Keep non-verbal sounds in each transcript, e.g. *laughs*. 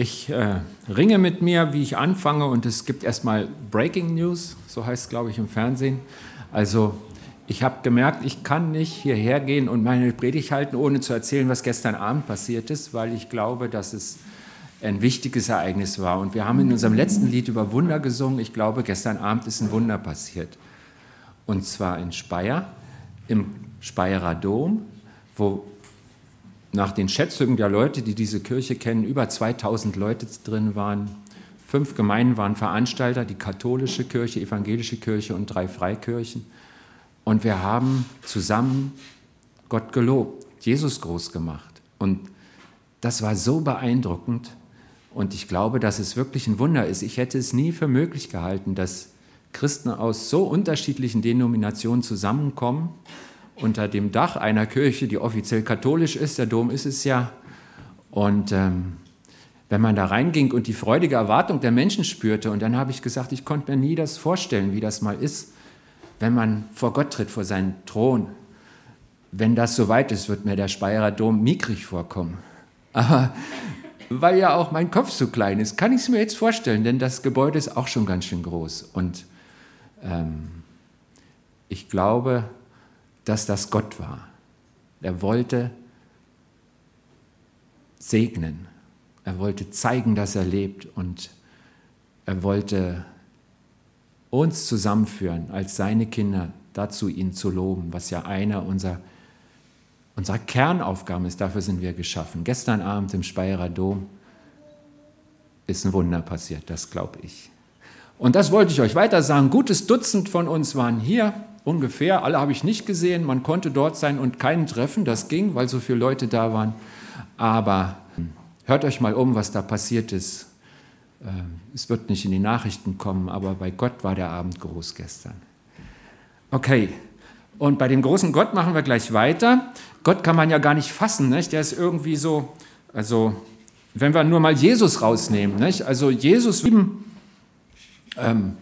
Ich äh, ringe mit mir, wie ich anfange, und es gibt erstmal Breaking News, so heißt es, glaube ich, im Fernsehen. Also, ich habe gemerkt, ich kann nicht hierher gehen und meine Predigt halten, ohne zu erzählen, was gestern Abend passiert ist, weil ich glaube, dass es ein wichtiges Ereignis war. Und wir haben in unserem letzten Lied über Wunder gesungen. Ich glaube, gestern Abend ist ein Wunder passiert. Und zwar in Speyer, im Speyerer Dom, wo nach den Schätzungen der Leute, die diese Kirche kennen, über 2000 Leute drin waren. Fünf Gemeinden waren Veranstalter, die katholische Kirche, evangelische Kirche und drei Freikirchen. Und wir haben zusammen Gott gelobt, Jesus groß gemacht. Und das war so beeindruckend. Und ich glaube, dass es wirklich ein Wunder ist. Ich hätte es nie für möglich gehalten, dass Christen aus so unterschiedlichen Denominationen zusammenkommen unter dem Dach einer Kirche, die offiziell katholisch ist, der Dom ist es ja. Und ähm, wenn man da reinging und die freudige Erwartung der Menschen spürte, und dann habe ich gesagt, ich konnte mir nie das vorstellen, wie das mal ist, wenn man vor Gott tritt, vor seinen Thron. Wenn das soweit ist, wird mir der Speyerer Dom mickrig vorkommen. Aber weil ja auch mein Kopf so klein ist, kann ich es mir jetzt vorstellen, denn das Gebäude ist auch schon ganz schön groß. Und ähm, ich glaube, dass das Gott war. Er wollte segnen. Er wollte zeigen, dass er lebt und er wollte uns zusammenführen als seine Kinder dazu, ihn zu loben, was ja einer unserer, unserer Kernaufgaben ist. Dafür sind wir geschaffen. Gestern Abend im Speyerer Dom ist ein Wunder passiert, das glaube ich. Und das wollte ich euch weiter sagen. Gutes Dutzend von uns waren hier ungefähr. Alle habe ich nicht gesehen. Man konnte dort sein und keinen treffen. Das ging, weil so viele Leute da waren. Aber hört euch mal um, was da passiert ist. Ähm, es wird nicht in die Nachrichten kommen, aber bei Gott war der Abend groß gestern. Okay, und bei dem großen Gott machen wir gleich weiter. Gott kann man ja gar nicht fassen, nicht? der ist irgendwie so, also wenn wir nur mal Jesus rausnehmen, nicht? also Jesus ähm,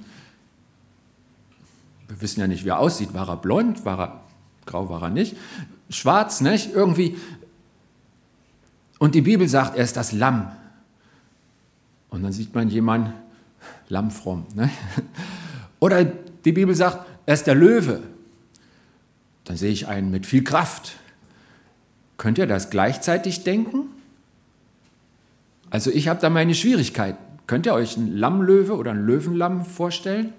wir wissen ja nicht, wie er aussieht. War er blond? War er grau? War er nicht? Schwarz, nicht? Irgendwie. Und die Bibel sagt, er ist das Lamm. Und dann sieht man jemanden, lammfromm. Ne? Oder die Bibel sagt, er ist der Löwe. Dann sehe ich einen mit viel Kraft. Könnt ihr das gleichzeitig denken? Also ich habe da meine Schwierigkeiten. Könnt ihr euch einen Lammlöwe oder einen Löwenlamm vorstellen?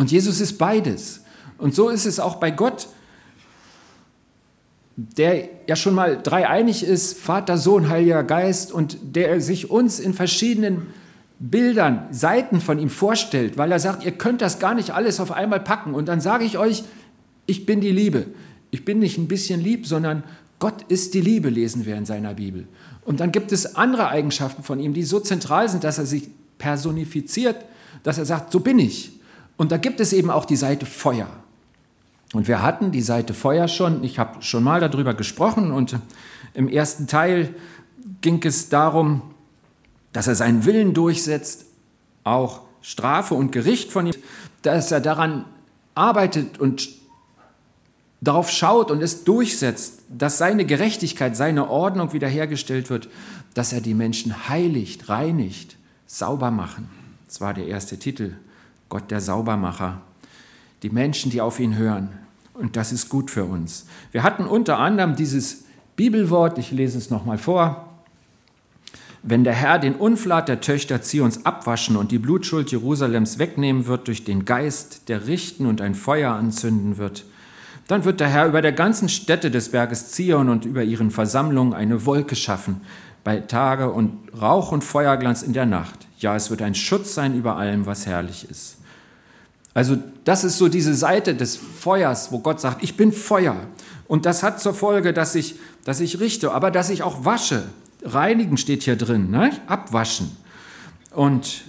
Und Jesus ist beides. Und so ist es auch bei Gott, der ja schon mal dreieinig ist, Vater, Sohn, Heiliger Geist, und der sich uns in verschiedenen Bildern, Seiten von ihm vorstellt, weil er sagt, ihr könnt das gar nicht alles auf einmal packen. Und dann sage ich euch, ich bin die Liebe. Ich bin nicht ein bisschen lieb, sondern Gott ist die Liebe, lesen wir in seiner Bibel. Und dann gibt es andere Eigenschaften von ihm, die so zentral sind, dass er sich personifiziert, dass er sagt, so bin ich. Und da gibt es eben auch die Seite Feuer. Und wir hatten die Seite Feuer schon, ich habe schon mal darüber gesprochen und im ersten Teil ging es darum, dass er seinen Willen durchsetzt, auch Strafe und Gericht von ihm, dass er daran arbeitet und darauf schaut und es durchsetzt, dass seine Gerechtigkeit, seine Ordnung wiederhergestellt wird, dass er die Menschen heiligt, reinigt, sauber machen. Das war der erste Titel Gott der Saubermacher, die Menschen, die auf ihn hören. Und das ist gut für uns. Wir hatten unter anderem dieses Bibelwort, ich lese es nochmal vor. Wenn der Herr den Unflat der Töchter Zions abwaschen und die Blutschuld Jerusalems wegnehmen wird durch den Geist, der richten und ein Feuer anzünden wird, dann wird der Herr über der ganzen Stätte des Berges Zion und über ihren Versammlungen eine Wolke schaffen, bei Tage und Rauch und Feuerglanz in der Nacht. Ja, es wird ein Schutz sein über allem, was herrlich ist. Also das ist so diese Seite des Feuers, wo Gott sagt, ich bin Feuer. Und das hat zur Folge, dass ich, dass ich richte, aber dass ich auch wasche. Reinigen steht hier drin, ne? abwaschen. Und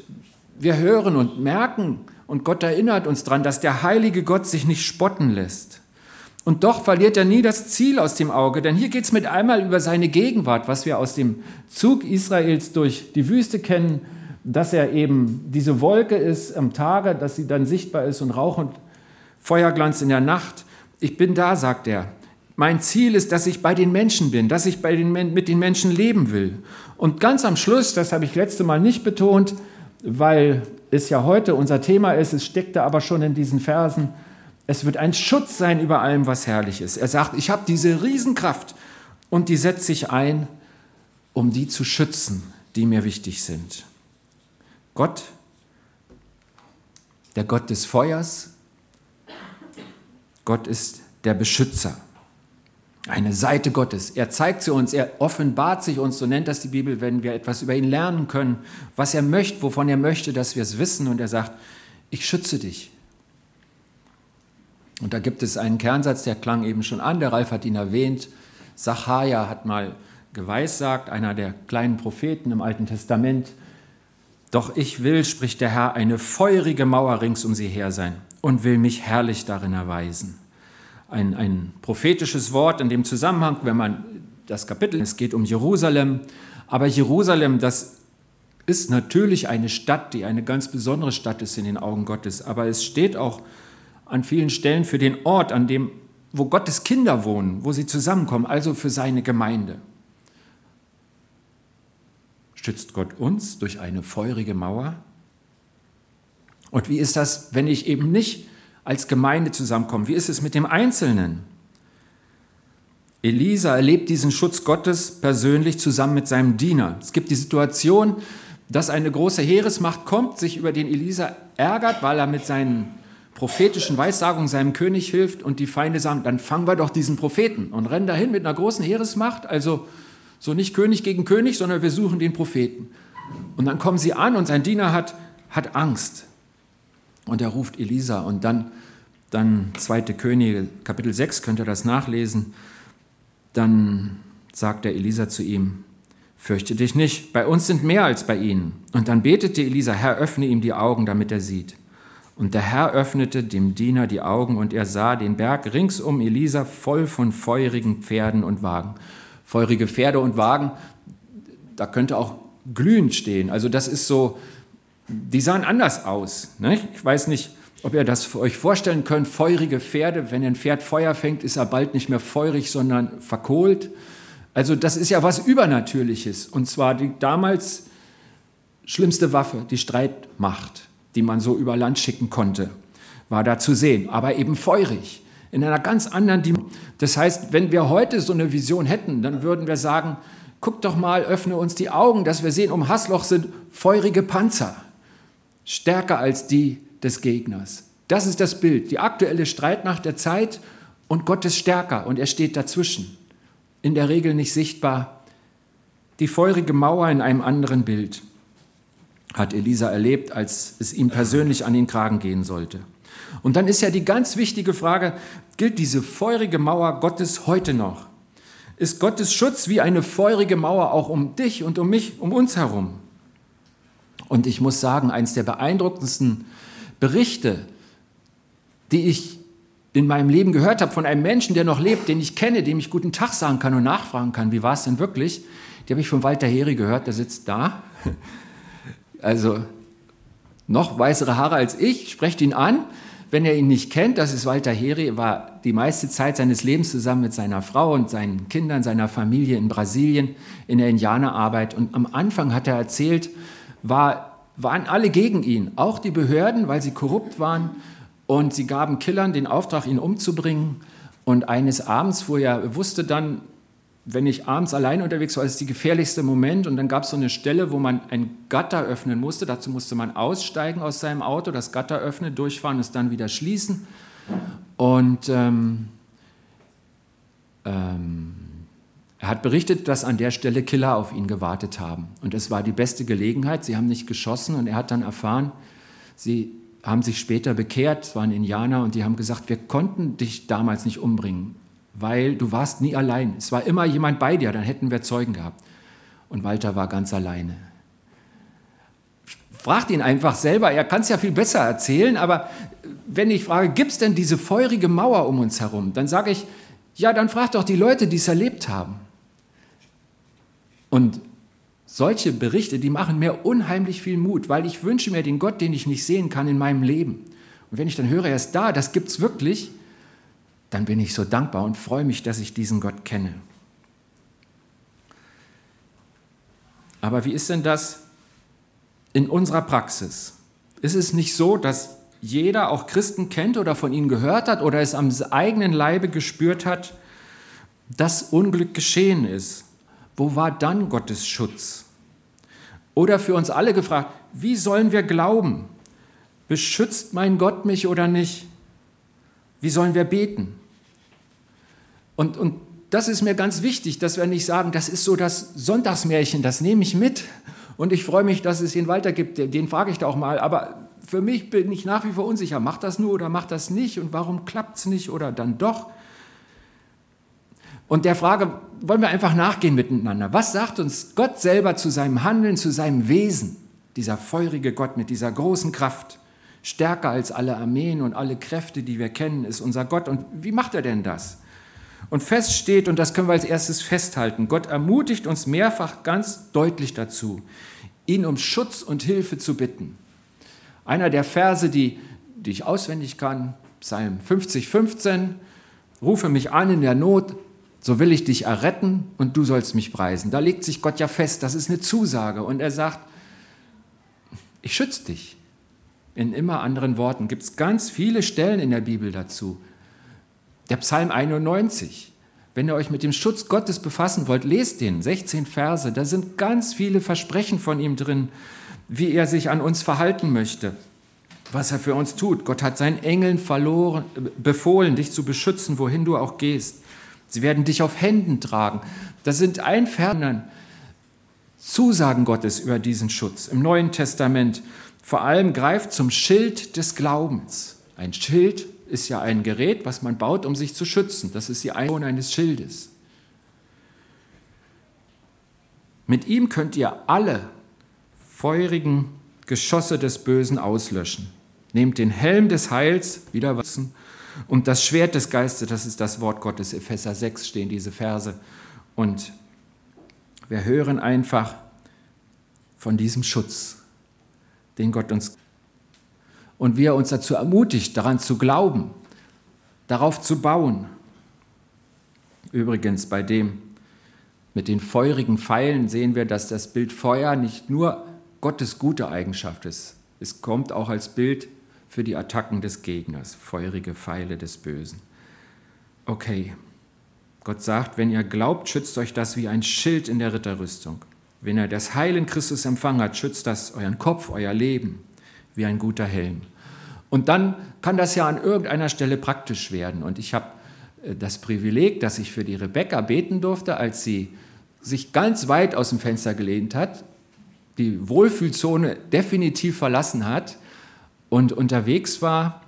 wir hören und merken, und Gott erinnert uns daran, dass der heilige Gott sich nicht spotten lässt. Und doch verliert er nie das Ziel aus dem Auge, denn hier geht es mit einmal über seine Gegenwart, was wir aus dem Zug Israels durch die Wüste kennen, dass er eben diese Wolke ist am Tage, dass sie dann sichtbar ist und Rauch und Feuerglanz in der Nacht. Ich bin da, sagt er. mein Ziel ist, dass ich bei den Menschen bin, dass ich bei den, mit den Menschen leben will. Und ganz am Schluss, das habe ich letzte Mal nicht betont, weil es ja heute unser Thema ist, es steckte aber schon in diesen Versen, es wird ein Schutz sein über allem, was herrlich ist. Er sagt, ich habe diese Riesenkraft und die setze ich ein, um die zu schützen, die mir wichtig sind. Gott, der Gott des Feuers, Gott ist der Beschützer. Eine Seite Gottes. Er zeigt sie uns, er offenbart sich uns, so nennt das die Bibel, wenn wir etwas über ihn lernen können, was er möchte, wovon er möchte, dass wir es wissen. Und er sagt, ich schütze dich. Und da gibt es einen Kernsatz, der klang eben schon an, der Ralf hat ihn erwähnt. Sacharja hat mal geweissagt, einer der kleinen Propheten im Alten Testament. Doch ich will, spricht der Herr, eine feurige Mauer rings um sie her sein und will mich herrlich darin erweisen. Ein, ein prophetisches Wort in dem Zusammenhang, wenn man das Kapitel, es geht um Jerusalem, aber Jerusalem, das ist natürlich eine Stadt, die eine ganz besondere Stadt ist in den Augen Gottes, aber es steht auch an vielen Stellen für den Ort, an dem, wo Gottes Kinder wohnen, wo sie zusammenkommen, also für seine Gemeinde. Schützt Gott uns durch eine feurige Mauer? Und wie ist das, wenn ich eben nicht als Gemeinde zusammenkomme? Wie ist es mit dem Einzelnen? Elisa erlebt diesen Schutz Gottes persönlich zusammen mit seinem Diener. Es gibt die Situation, dass eine große Heeresmacht kommt, sich über den Elisa ärgert, weil er mit seinen prophetischen Weissagung seinem König hilft und die Feinde sagen, dann fangen wir doch diesen Propheten und rennen dahin mit einer großen Heeresmacht, also so nicht König gegen König, sondern wir suchen den Propheten. Und dann kommen sie an und sein Diener hat, hat Angst. Und er ruft Elisa und dann, dann 2. Könige, Kapitel 6, könnt ihr das nachlesen, dann sagt der Elisa zu ihm, fürchte dich nicht, bei uns sind mehr als bei ihnen. Und dann betete Elisa, Herr, öffne ihm die Augen, damit er sieht. Und der Herr öffnete dem Diener die Augen und er sah den Berg rings um Elisa voll von feurigen Pferden und Wagen. Feurige Pferde und Wagen, da könnte auch glühend stehen. Also das ist so, die sahen anders aus. Ne? Ich weiß nicht, ob ihr das euch vorstellen könnt. Feurige Pferde, wenn ein Pferd Feuer fängt, ist er bald nicht mehr feurig, sondern verkohlt. Also das ist ja was Übernatürliches. Und zwar die damals schlimmste Waffe, die Streitmacht die man so über Land schicken konnte, war da zu sehen, aber eben feurig, in einer ganz anderen Dimension. Das heißt, wenn wir heute so eine Vision hätten, dann würden wir sagen, guck doch mal, öffne uns die Augen, dass wir sehen, um Hassloch sind feurige Panzer, stärker als die des Gegners. Das ist das Bild, die aktuelle Streitmacht der Zeit und Gott ist stärker und er steht dazwischen, in der Regel nicht sichtbar. Die feurige Mauer in einem anderen Bild hat Elisa erlebt, als es ihm persönlich an den Kragen gehen sollte. Und dann ist ja die ganz wichtige Frage, gilt diese feurige Mauer Gottes heute noch? Ist Gottes Schutz wie eine feurige Mauer auch um dich und um mich, um uns herum? Und ich muss sagen, eines der beeindruckendsten Berichte, die ich in meinem Leben gehört habe von einem Menschen, der noch lebt, den ich kenne, dem ich guten Tag sagen kann und nachfragen kann, wie war es denn wirklich, die habe ich von Walter Heri gehört, der sitzt da *laughs* also noch weißere Haare als ich, sprecht ihn an. Wenn er ihn nicht kennt, das ist Walter Heri, war die meiste Zeit seines Lebens zusammen mit seiner Frau und seinen Kindern, seiner Familie in Brasilien in der Indianerarbeit. Und am Anfang hat er erzählt, war, waren alle gegen ihn, auch die Behörden, weil sie korrupt waren. Und sie gaben Killern den Auftrag, ihn umzubringen. Und eines Abends, wo er wusste dann, wenn ich abends allein unterwegs war, ist die gefährlichste Moment. Und dann gab es so eine Stelle, wo man ein Gatter öffnen musste. Dazu musste man aussteigen aus seinem Auto, das Gatter öffnen, durchfahren, es dann wieder schließen. Und ähm, ähm, er hat berichtet, dass an der Stelle Killer auf ihn gewartet haben. Und es war die beste Gelegenheit. Sie haben nicht geschossen. Und er hat dann erfahren, sie haben sich später bekehrt, es waren Indianer, und die haben gesagt, wir konnten dich damals nicht umbringen weil du warst nie allein. Es war immer jemand bei dir, dann hätten wir Zeugen gehabt. Und Walter war ganz alleine. Fragt ihn einfach selber, er kann es ja viel besser erzählen, aber wenn ich frage, gibt es denn diese feurige Mauer um uns herum, dann sage ich, ja, dann frag doch die Leute, die es erlebt haben. Und solche Berichte, die machen mir unheimlich viel Mut, weil ich wünsche mir den Gott, den ich nicht sehen kann in meinem Leben. Und wenn ich dann höre, er ist da, das gibt es wirklich, dann bin ich so dankbar und freue mich, dass ich diesen Gott kenne. Aber wie ist denn das in unserer Praxis? Ist es nicht so, dass jeder auch Christen kennt oder von ihnen gehört hat oder es am eigenen Leibe gespürt hat, dass Unglück geschehen ist? Wo war dann Gottes Schutz? Oder für uns alle gefragt, wie sollen wir glauben? Beschützt mein Gott mich oder nicht? Wie sollen wir beten? Und, und das ist mir ganz wichtig, dass wir nicht sagen, das ist so das Sonntagsmärchen, das nehme ich mit und ich freue mich, dass es ihn weitergibt, den frage ich da auch mal. Aber für mich bin ich nach wie vor unsicher, macht das nur oder macht das nicht und warum klappt es nicht oder dann doch? Und der Frage wollen wir einfach nachgehen miteinander. Was sagt uns Gott selber zu seinem Handeln, zu seinem Wesen? Dieser feurige Gott mit dieser großen Kraft, stärker als alle Armeen und alle Kräfte, die wir kennen, ist unser Gott. Und wie macht er denn das? Und fest steht, und das können wir als erstes festhalten, Gott ermutigt uns mehrfach ganz deutlich dazu, ihn um Schutz und Hilfe zu bitten. Einer der Verse, die, die ich auswendig kann, Psalm 50, 15, rufe mich an in der Not, so will ich dich erretten und du sollst mich preisen. Da legt sich Gott ja fest, das ist eine Zusage. Und er sagt, ich schütze dich. In immer anderen Worten gibt es ganz viele Stellen in der Bibel dazu. Der Psalm 91. Wenn ihr euch mit dem Schutz Gottes befassen wollt, lest den, 16 Verse. Da sind ganz viele Versprechen von ihm drin, wie er sich an uns verhalten möchte, was er für uns tut. Gott hat seinen Engeln verloren, befohlen, dich zu beschützen, wohin du auch gehst. Sie werden dich auf Händen tragen. Das sind Einfernern Zusagen Gottes über diesen Schutz. Im Neuen Testament vor allem greift zum Schild des Glaubens. Ein Schild ist ja ein Gerät, was man baut, um sich zu schützen. Das ist die Einwohner eines Schildes. Mit ihm könnt ihr alle feurigen Geschosse des Bösen auslöschen. Nehmt den Helm des Heils, wieder was, und das Schwert des Geistes, das ist das Wort Gottes. Epheser 6 stehen diese Verse. Und wir hören einfach von diesem Schutz, den Gott uns und wie er uns dazu ermutigt, daran zu glauben, darauf zu bauen. Übrigens, bei dem mit den feurigen Pfeilen sehen wir, dass das Bild Feuer nicht nur Gottes gute Eigenschaft ist. Es kommt auch als Bild für die Attacken des Gegners, feurige Pfeile des Bösen. Okay, Gott sagt, wenn ihr glaubt, schützt euch das wie ein Schild in der Ritterrüstung. Wenn ihr das Heil in Christus empfangen habt, schützt das euren Kopf, euer Leben wie ein guter Helm. Und dann kann das ja an irgendeiner Stelle praktisch werden. Und ich habe äh, das Privileg, dass ich für die Rebecca beten durfte, als sie sich ganz weit aus dem Fenster gelehnt hat, die Wohlfühlzone definitiv verlassen hat und unterwegs war.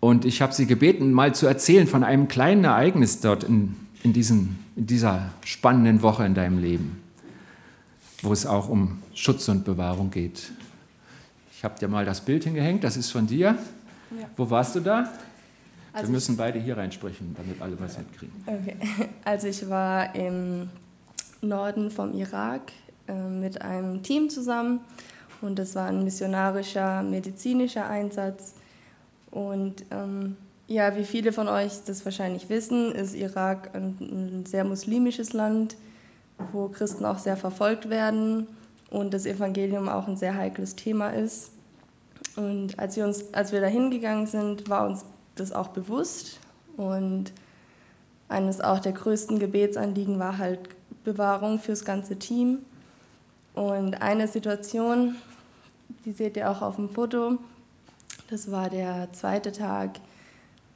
Und ich habe sie gebeten, mal zu erzählen von einem kleinen Ereignis dort in, in, diesen, in dieser spannenden Woche in deinem Leben, wo es auch um Schutz und Bewahrung geht. Ich habe dir mal das Bild hingehängt, das ist von dir. Ja. Wo warst du da? Also Wir müssen beide hier reinsprechen, damit alle was mitkriegen. Okay. *laughs* Also ich war im Norden vom Irak äh, mit einem Team zusammen und das war ein missionarischer, medizinischer Einsatz. Und ähm, ja, wie viele von euch das wahrscheinlich wissen, ist Irak ein, ein sehr muslimisches Land, wo Christen auch sehr verfolgt werden und das Evangelium auch ein sehr heikles Thema ist. Und als wir, uns, als wir da hingegangen sind, war uns das auch bewusst. Und eines auch der größten Gebetsanliegen war halt Bewahrung fürs ganze Team. Und eine Situation, die seht ihr auch auf dem Foto, das war der zweite Tag,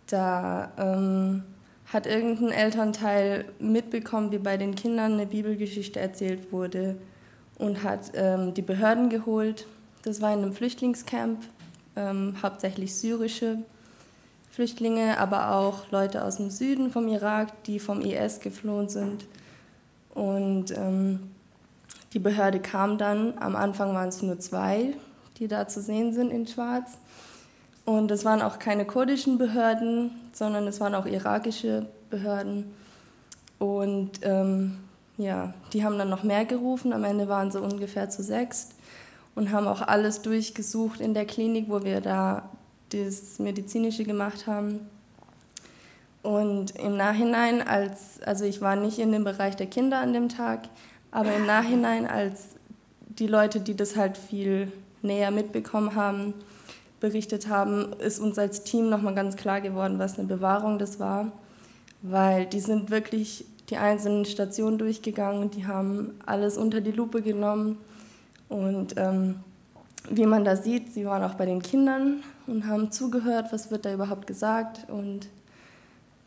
da ähm, hat irgendein Elternteil mitbekommen, wie bei den Kindern eine Bibelgeschichte erzählt wurde und hat ähm, die Behörden geholt. Das war in einem Flüchtlingscamp, ähm, hauptsächlich syrische Flüchtlinge, aber auch Leute aus dem Süden vom Irak, die vom IS geflohen sind. Und ähm, die Behörde kam dann, am Anfang waren es nur zwei, die da zu sehen sind in Schwarz. Und es waren auch keine kurdischen Behörden, sondern es waren auch irakische Behörden. Und ähm, ja, die haben dann noch mehr gerufen. Am Ende waren sie ungefähr zu sechs und haben auch alles durchgesucht in der Klinik, wo wir da das Medizinische gemacht haben. Und im Nachhinein, als, also ich war nicht in dem Bereich der Kinder an dem Tag, aber im Nachhinein, als die Leute, die das halt viel näher mitbekommen haben, berichtet haben, ist uns als Team nochmal ganz klar geworden, was eine Bewahrung das war. Weil die sind wirklich die einzelnen Stationen durchgegangen, die haben alles unter die Lupe genommen. Und ähm, wie man da sieht, sie waren auch bei den Kindern und haben zugehört, was wird da überhaupt gesagt. Und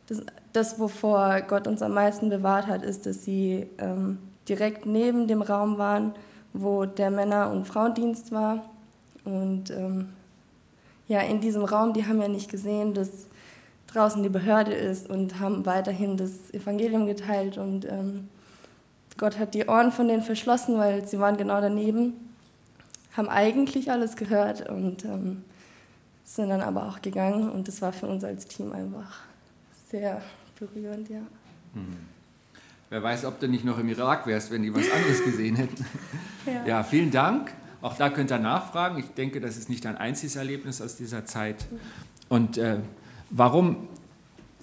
das, das wovor Gott uns am meisten bewahrt hat, ist, dass sie ähm, direkt neben dem Raum waren, wo der Männer- und Frauendienst war. Und ähm, ja, in diesem Raum, die haben ja nicht gesehen, dass draußen die Behörde ist und haben weiterhin das Evangelium geteilt. Und ähm, Gott hat die Ohren von denen verschlossen, weil sie waren genau daneben, haben eigentlich alles gehört und ähm, sind dann aber auch gegangen. Und das war für uns als Team einfach sehr berührend, ja. Mhm. Wer weiß, ob du nicht noch im Irak wärst, wenn die was anderes gesehen hätten. *laughs* ja. ja, vielen Dank. Auch da könnt ihr nachfragen. Ich denke, das ist nicht ein einziges Erlebnis aus dieser Zeit. Und äh, warum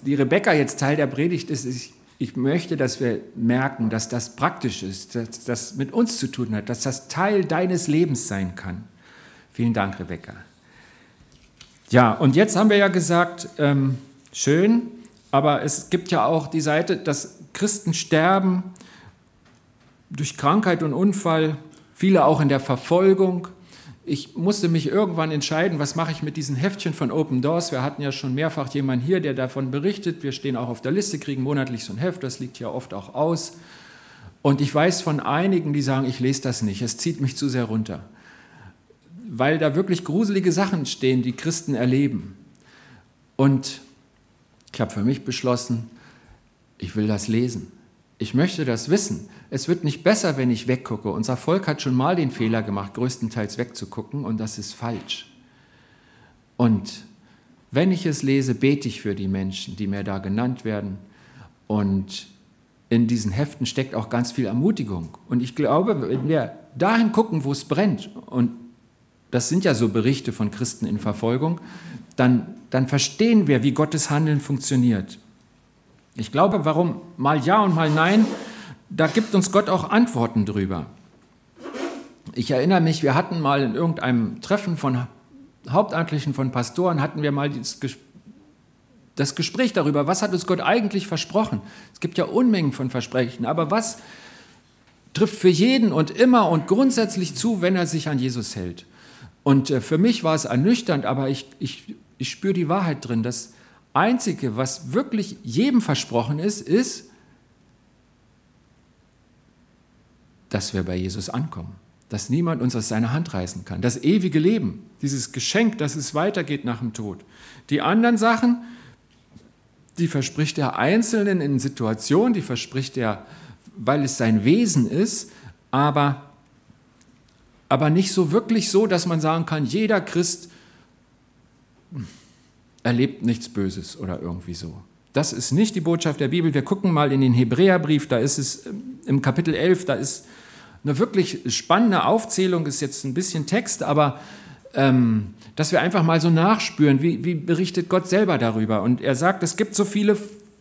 die Rebecca jetzt Teil der Predigt ist, ist, ich möchte, dass wir merken, dass das praktisch ist, dass das mit uns zu tun hat, dass das Teil deines Lebens sein kann. Vielen Dank, Rebecca. Ja, und jetzt haben wir ja gesagt, ähm, schön, aber es gibt ja auch die Seite, dass Christen sterben durch Krankheit und Unfall, viele auch in der Verfolgung. Ich musste mich irgendwann entscheiden, was mache ich mit diesen Heftchen von Open Doors. Wir hatten ja schon mehrfach jemanden hier, der davon berichtet. Wir stehen auch auf der Liste, kriegen monatlich so ein Heft, das liegt ja oft auch aus. Und ich weiß von einigen, die sagen, ich lese das nicht, es zieht mich zu sehr runter. Weil da wirklich gruselige Sachen stehen, die Christen erleben. Und ich habe für mich beschlossen, ich will das lesen. Ich möchte das wissen. Es wird nicht besser, wenn ich weggucke. Unser Volk hat schon mal den Fehler gemacht, größtenteils wegzugucken, und das ist falsch. Und wenn ich es lese, bete ich für die Menschen, die mir da genannt werden. Und in diesen Heften steckt auch ganz viel Ermutigung. Und ich glaube, wenn wir dahin gucken, wo es brennt, und das sind ja so Berichte von Christen in Verfolgung, dann, dann verstehen wir, wie Gottes Handeln funktioniert. Ich glaube, warum mal Ja und mal Nein, da gibt uns Gott auch Antworten drüber. Ich erinnere mich, wir hatten mal in irgendeinem Treffen von Hauptamtlichen, von Pastoren, hatten wir mal das Gespräch darüber, was hat uns Gott eigentlich versprochen. Es gibt ja Unmengen von Versprechen, aber was trifft für jeden und immer und grundsätzlich zu, wenn er sich an Jesus hält. Und äh, für mich war es ernüchternd, aber ich, ich, ich spüre die Wahrheit drin, dass Einzige, was wirklich jedem versprochen ist, ist, dass wir bei Jesus ankommen, dass niemand uns aus seiner Hand reißen kann. Das ewige Leben, dieses Geschenk, dass es weitergeht nach dem Tod. Die anderen Sachen, die verspricht er Einzelnen in Situationen, die verspricht er, weil es sein Wesen ist, aber, aber nicht so wirklich so, dass man sagen kann, jeder Christ erlebt nichts Böses oder irgendwie so. Das ist nicht die Botschaft der Bibel. Wir gucken mal in den Hebräerbrief, da ist es ähm, im Kapitel 11, da ist eine wirklich spannende Aufzählung, ist jetzt ein bisschen Text, aber ähm, dass wir einfach mal so nachspüren, wie, wie berichtet Gott selber darüber. Und er sagt, es gibt so viele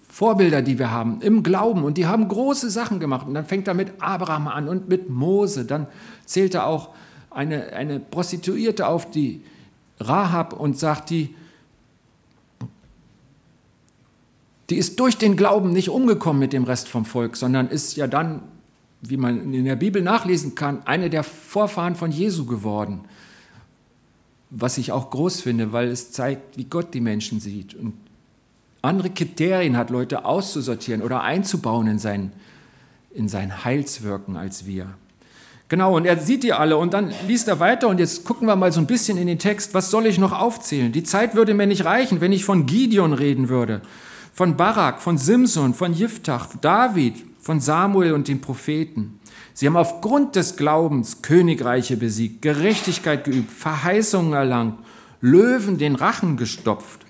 Vorbilder, die wir haben im Glauben und die haben große Sachen gemacht. Und dann fängt er mit Abraham an und mit Mose. Dann zählt er auch eine, eine Prostituierte auf, die Rahab und sagt, die die ist durch den Glauben nicht umgekommen mit dem Rest vom Volk, sondern ist ja dann, wie man in der Bibel nachlesen kann, eine der Vorfahren von Jesu geworden. Was ich auch groß finde, weil es zeigt, wie Gott die Menschen sieht und andere Kriterien hat, Leute auszusortieren oder einzubauen in sein, in sein Heilswirken als wir. Genau, und er sieht die alle und dann liest er weiter und jetzt gucken wir mal so ein bisschen in den Text, was soll ich noch aufzählen? Die Zeit würde mir nicht reichen, wenn ich von Gideon reden würde von Barak, von Simson, von Jiftach, David, von Samuel und den Propheten. Sie haben aufgrund des Glaubens Königreiche besiegt, Gerechtigkeit geübt, Verheißungen erlangt, Löwen den Rachen gestopft,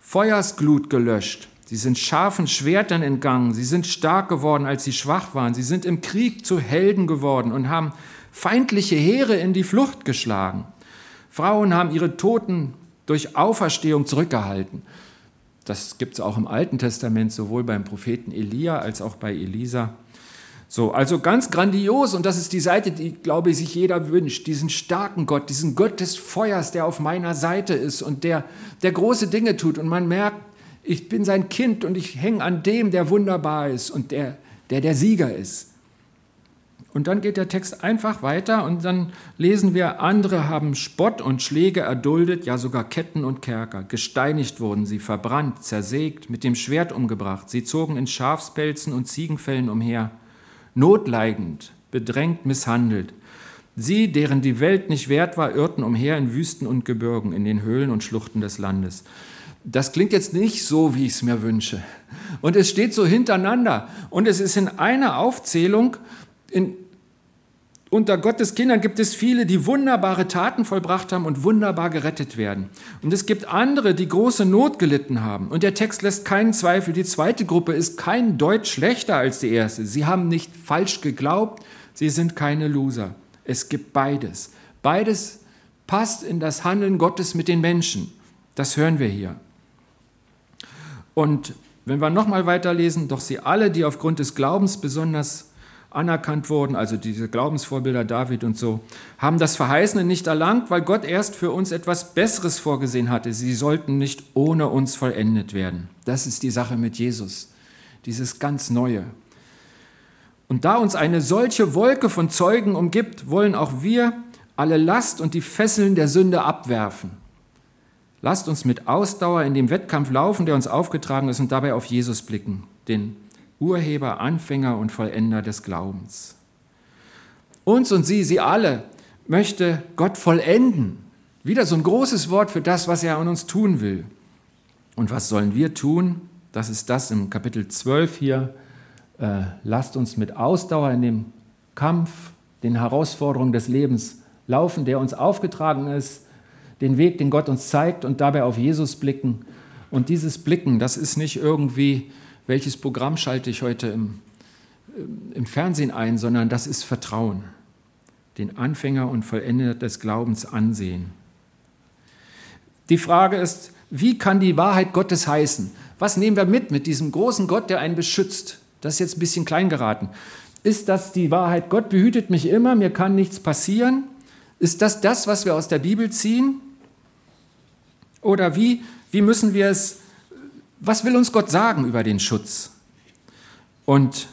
Feuersglut gelöscht. Sie sind scharfen Schwertern entgangen, sie sind stark geworden, als sie schwach waren, sie sind im Krieg zu Helden geworden und haben feindliche Heere in die Flucht geschlagen. Frauen haben ihre Toten durch Auferstehung zurückgehalten. Das gibt es auch im Alten Testament, sowohl beim Propheten Elia als auch bei Elisa. So, also ganz grandios und das ist die Seite, die, glaube ich, sich jeder wünscht. Diesen starken Gott, diesen Gott des Feuers, der auf meiner Seite ist und der, der große Dinge tut. Und man merkt, ich bin sein Kind und ich hänge an dem, der wunderbar ist und der der, der Sieger ist. Und dann geht der Text einfach weiter und dann lesen wir, andere haben Spott und Schläge erduldet, ja sogar Ketten und Kerker. Gesteinigt wurden sie, verbrannt, zersägt, mit dem Schwert umgebracht. Sie zogen in Schafspelzen und Ziegenfällen umher notleidend, bedrängt, misshandelt. Sie, deren die Welt nicht wert war, irrten umher in Wüsten und Gebirgen, in den Höhlen und Schluchten des Landes. Das klingt jetzt nicht so, wie ich es mir wünsche. Und es steht so hintereinander. Und es ist in einer Aufzählung, in, unter Gottes Kindern gibt es viele, die wunderbare Taten vollbracht haben und wunderbar gerettet werden. Und es gibt andere, die große Not gelitten haben. Und der Text lässt keinen Zweifel. Die zweite Gruppe ist kein Deut schlechter als die erste. Sie haben nicht falsch geglaubt. Sie sind keine Loser. Es gibt beides. Beides passt in das Handeln Gottes mit den Menschen. Das hören wir hier. Und wenn wir nochmal weiterlesen, doch sie alle, die aufgrund des Glaubens besonders anerkannt wurden, also diese Glaubensvorbilder David und so, haben das Verheißene nicht erlangt, weil Gott erst für uns etwas Besseres vorgesehen hatte. Sie sollten nicht ohne uns vollendet werden. Das ist die Sache mit Jesus, dieses ganz Neue. Und da uns eine solche Wolke von Zeugen umgibt, wollen auch wir alle Last und die Fesseln der Sünde abwerfen. Lasst uns mit Ausdauer in dem Wettkampf laufen, der uns aufgetragen ist, und dabei auf Jesus blicken, den Urheber, Anfänger und Vollender des Glaubens. Uns und sie, sie alle, möchte Gott vollenden. Wieder so ein großes Wort für das, was er an uns tun will. Und was sollen wir tun? Das ist das im Kapitel 12 hier. Äh, lasst uns mit Ausdauer in dem Kampf, den Herausforderungen des Lebens laufen, der uns aufgetragen ist, den Weg, den Gott uns zeigt und dabei auf Jesus blicken. Und dieses Blicken, das ist nicht irgendwie, welches Programm schalte ich heute im, im Fernsehen ein, sondern das ist Vertrauen. Den Anfänger und Vollender des Glaubens ansehen. Die Frage ist, wie kann die Wahrheit Gottes heißen? Was nehmen wir mit mit diesem großen Gott, der einen beschützt? Das ist jetzt ein bisschen klein geraten. Ist das die Wahrheit? Gott behütet mich immer, mir kann nichts passieren? Ist das das, was wir aus der Bibel ziehen? Oder wie, wie müssen wir es, was will uns Gott sagen über den Schutz? Und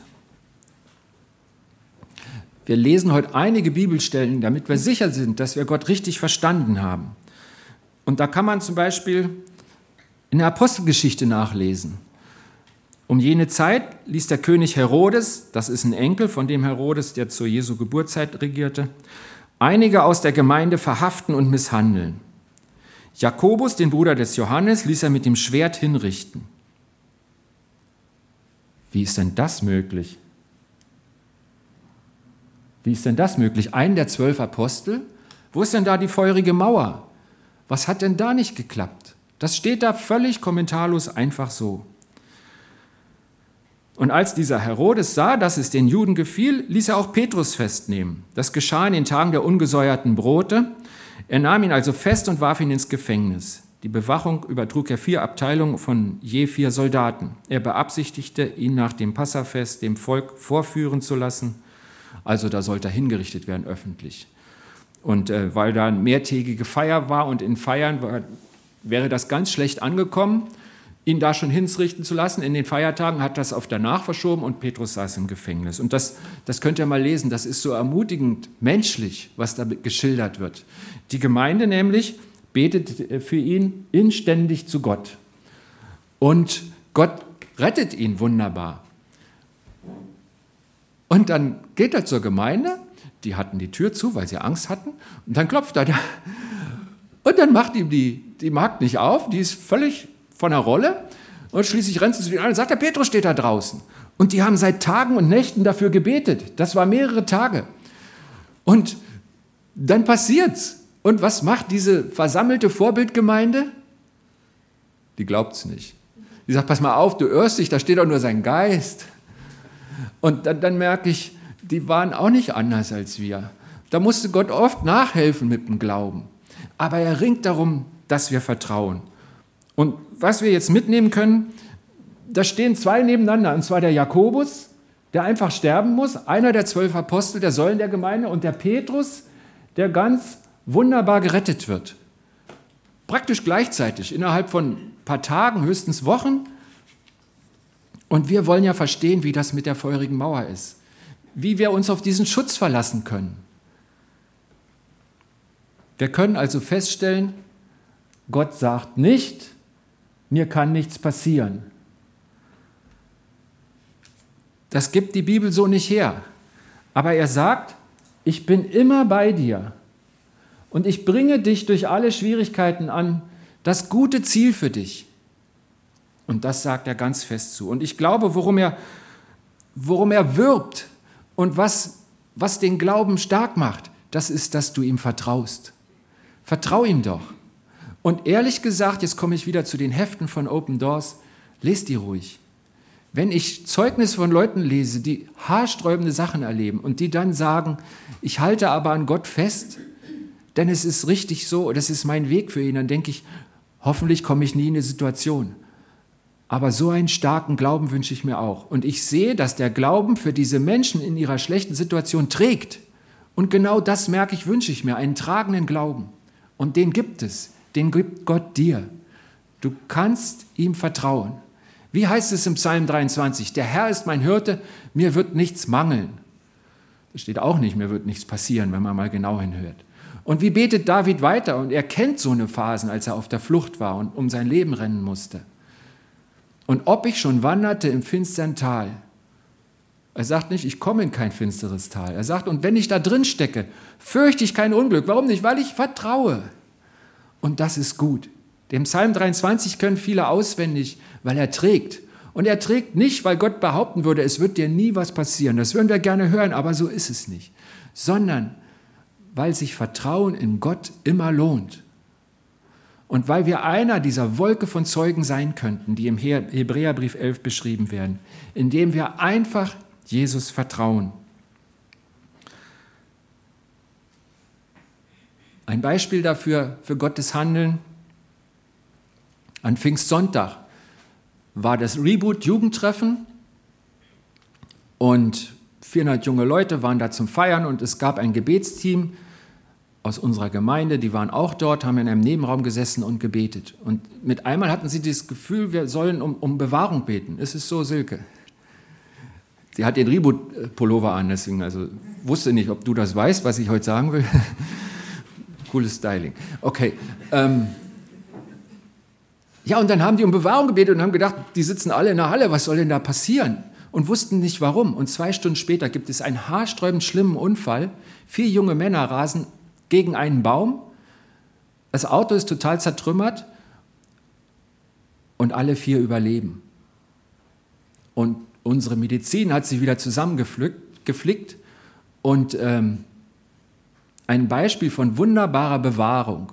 wir lesen heute einige Bibelstellen, damit wir sicher sind, dass wir Gott richtig verstanden haben. Und da kann man zum Beispiel in der Apostelgeschichte nachlesen. Um jene Zeit ließ der König Herodes, das ist ein Enkel von dem Herodes, der zur Jesu Geburtszeit regierte, einige aus der Gemeinde verhaften und misshandeln. Jakobus, den Bruder des Johannes, ließ er mit dem Schwert hinrichten. Wie ist denn das möglich? Wie ist denn das möglich? Einen der zwölf Apostel? Wo ist denn da die feurige Mauer? Was hat denn da nicht geklappt? Das steht da völlig kommentarlos einfach so. Und als dieser Herodes sah, dass es den Juden gefiel, ließ er auch Petrus festnehmen. Das geschah in den Tagen der ungesäuerten Brote. Er nahm ihn also fest und warf ihn ins Gefängnis. Die Bewachung übertrug er vier Abteilungen von je vier Soldaten. Er beabsichtigte, ihn nach dem Passafest dem Volk vorführen zu lassen. Also da sollte er hingerichtet werden öffentlich. Und äh, weil da eine mehrtägige Feier war und in Feiern war, wäre das ganz schlecht angekommen, ihn da schon hinrichten zu lassen. In den Feiertagen hat das auf danach verschoben und Petrus saß im Gefängnis. Und das, das könnt ihr mal lesen, das ist so ermutigend menschlich, was da geschildert wird. Die Gemeinde nämlich betet für ihn inständig zu Gott. Und Gott rettet ihn wunderbar. Und dann geht er zur Gemeinde, die hatten die Tür zu, weil sie Angst hatten, und dann klopft er da. Und dann macht ihm die, die Magd nicht auf, die ist völlig von der Rolle. Und schließlich rennt sie zu den an und sagt, der Petrus steht da draußen. Und die haben seit Tagen und Nächten dafür gebetet. Das war mehrere Tage. Und dann passiert's. Und was macht diese versammelte Vorbildgemeinde? Die glaubt es nicht. Die sagt, pass mal auf, du irrst dich, da steht doch nur sein Geist. Und dann, dann merke ich, die waren auch nicht anders als wir. Da musste Gott oft nachhelfen mit dem Glauben. Aber er ringt darum, dass wir vertrauen. Und was wir jetzt mitnehmen können, da stehen zwei nebeneinander, und zwar der Jakobus, der einfach sterben muss, einer der zwölf Apostel der Säulen der Gemeinde, und der Petrus, der ganz wunderbar gerettet wird. Praktisch gleichzeitig, innerhalb von ein paar Tagen, höchstens Wochen. Und wir wollen ja verstehen, wie das mit der feurigen Mauer ist, wie wir uns auf diesen Schutz verlassen können. Wir können also feststellen, Gott sagt nicht, mir kann nichts passieren. Das gibt die Bibel so nicht her. Aber er sagt, ich bin immer bei dir und ich bringe dich durch alle Schwierigkeiten an das gute Ziel für dich. Und das sagt er ganz fest zu. Und ich glaube, worum er, worum er wirbt und was, was den Glauben stark macht, das ist, dass du ihm vertraust. Vertrau ihm doch. Und ehrlich gesagt, jetzt komme ich wieder zu den Heften von Open Doors, lest die ruhig. Wenn ich Zeugnis von Leuten lese, die haarsträubende Sachen erleben und die dann sagen, ich halte aber an Gott fest, denn es ist richtig so, das ist mein Weg für ihn, dann denke ich, hoffentlich komme ich nie in eine Situation. Aber so einen starken Glauben wünsche ich mir auch. Und ich sehe, dass der Glauben für diese Menschen in ihrer schlechten Situation trägt. Und genau das merke ich, wünsche ich mir, einen tragenden Glauben. Und den gibt es den gibt Gott dir. Du kannst ihm vertrauen. Wie heißt es im Psalm 23? Der Herr ist mein Hirte, mir wird nichts mangeln. Das steht auch nicht, mir wird nichts passieren, wenn man mal genau hinhört. Und wie betet David weiter? Und er kennt so eine Phasen, als er auf der Flucht war und um sein Leben rennen musste. Und ob ich schon wanderte im finstern Tal. Er sagt nicht, ich komme in kein finsteres Tal. Er sagt, und wenn ich da drin stecke, fürchte ich kein Unglück. Warum nicht? Weil ich vertraue. Und das ist gut. Den Psalm 23 können viele auswendig, weil er trägt. Und er trägt nicht, weil Gott behaupten würde, es wird dir nie was passieren. Das würden wir gerne hören, aber so ist es nicht. Sondern weil sich Vertrauen in Gott immer lohnt. Und weil wir einer dieser Wolke von Zeugen sein könnten, die im Hebräerbrief 11 beschrieben werden, indem wir einfach Jesus vertrauen. Ein Beispiel dafür, für Gottes Handeln, an Pfingstsonntag war das Reboot Jugendtreffen und 400 junge Leute waren da zum Feiern und es gab ein Gebetsteam aus unserer Gemeinde, die waren auch dort, haben in einem Nebenraum gesessen und gebetet. Und mit einmal hatten sie das Gefühl, wir sollen um, um Bewahrung beten. Ist es so, Silke? Sie hat den Reboot-Pullover an, deswegen also wusste nicht, ob du das weißt, was ich heute sagen will. Cooles Styling. Okay. Ähm, ja, und dann haben die um Bewahrung gebetet und haben gedacht, die sitzen alle in der Halle, was soll denn da passieren? Und wussten nicht warum. Und zwei Stunden später gibt es einen haarsträubend schlimmen Unfall. Vier junge Männer rasen gegen einen Baum. Das Auto ist total zertrümmert und alle vier überleben. Und unsere Medizin hat sie wieder zusammengeflickt und ähm, ein Beispiel von wunderbarer Bewahrung.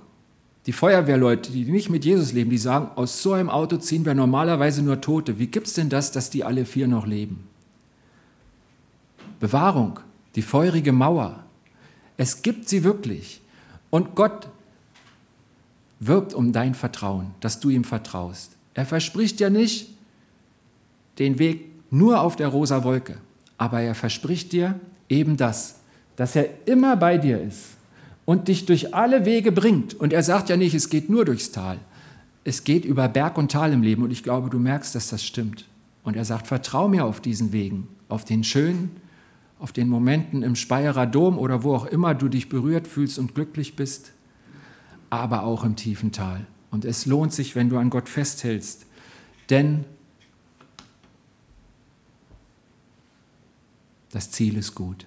Die Feuerwehrleute, die nicht mit Jesus leben, die sagen, aus so einem Auto ziehen wir normalerweise nur Tote. Wie gibt es denn das, dass die alle vier noch leben? Bewahrung, die feurige Mauer. Es gibt sie wirklich. Und Gott wirbt um dein Vertrauen, dass du ihm vertraust. Er verspricht ja nicht den Weg nur auf der rosa Wolke, aber er verspricht dir eben das, dass er immer bei dir ist und dich durch alle Wege bringt. Und er sagt ja nicht, es geht nur durchs Tal. Es geht über Berg und Tal im Leben. Und ich glaube, du merkst, dass das stimmt. Und er sagt, vertrau mir auf diesen Wegen, auf den schönen, auf den Momenten im Speyerer Dom oder wo auch immer du dich berührt fühlst und glücklich bist, aber auch im tiefen Tal. Und es lohnt sich, wenn du an Gott festhältst, denn das Ziel ist gut.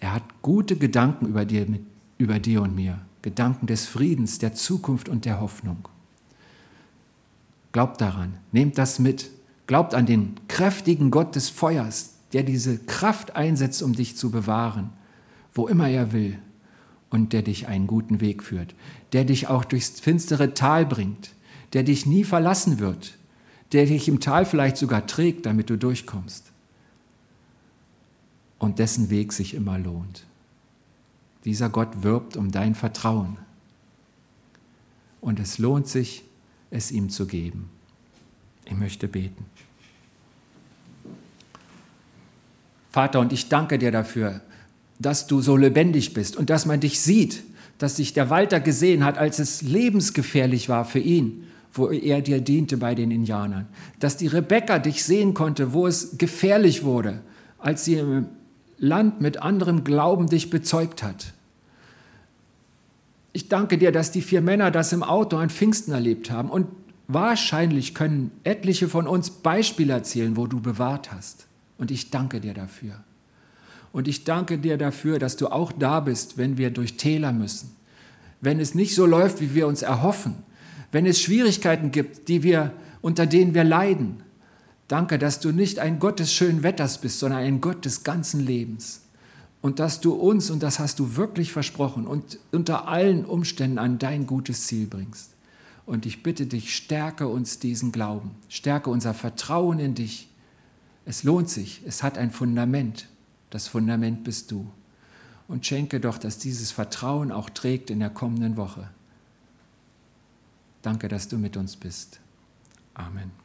Er hat gute Gedanken über dir, über dir und mir. Gedanken des Friedens, der Zukunft und der Hoffnung. Glaubt daran, nehmt das mit. Glaubt an den kräftigen Gott des Feuers, der diese Kraft einsetzt, um dich zu bewahren, wo immer er will, und der dich einen guten Weg führt, der dich auch durchs finstere Tal bringt, der dich nie verlassen wird, der dich im Tal vielleicht sogar trägt, damit du durchkommst und dessen Weg sich immer lohnt. Dieser Gott wirbt um dein Vertrauen. Und es lohnt sich, es ihm zu geben. Ich möchte beten. Vater, und ich danke dir dafür, dass du so lebendig bist und dass man dich sieht, dass sich der Walter gesehen hat, als es lebensgefährlich war für ihn, wo er dir diente bei den Indianern. Dass die Rebecca dich sehen konnte, wo es gefährlich wurde, als sie Land mit anderem Glauben dich bezeugt hat. Ich danke dir, dass die vier Männer das im Auto an Pfingsten erlebt haben. Und wahrscheinlich können etliche von uns Beispiele erzählen, wo du bewahrt hast. Und ich danke dir dafür. Und ich danke dir dafür, dass du auch da bist, wenn wir durch Täler müssen. Wenn es nicht so läuft, wie wir uns erhoffen. Wenn es Schwierigkeiten gibt, die wir, unter denen wir leiden. Danke, dass du nicht ein Gott des schönen Wetters bist, sondern ein Gott des ganzen Lebens. Und dass du uns, und das hast du wirklich versprochen, und unter allen Umständen an dein gutes Ziel bringst. Und ich bitte dich, stärke uns diesen Glauben, stärke unser Vertrauen in dich. Es lohnt sich, es hat ein Fundament. Das Fundament bist du. Und schenke doch, dass dieses Vertrauen auch trägt in der kommenden Woche. Danke, dass du mit uns bist. Amen.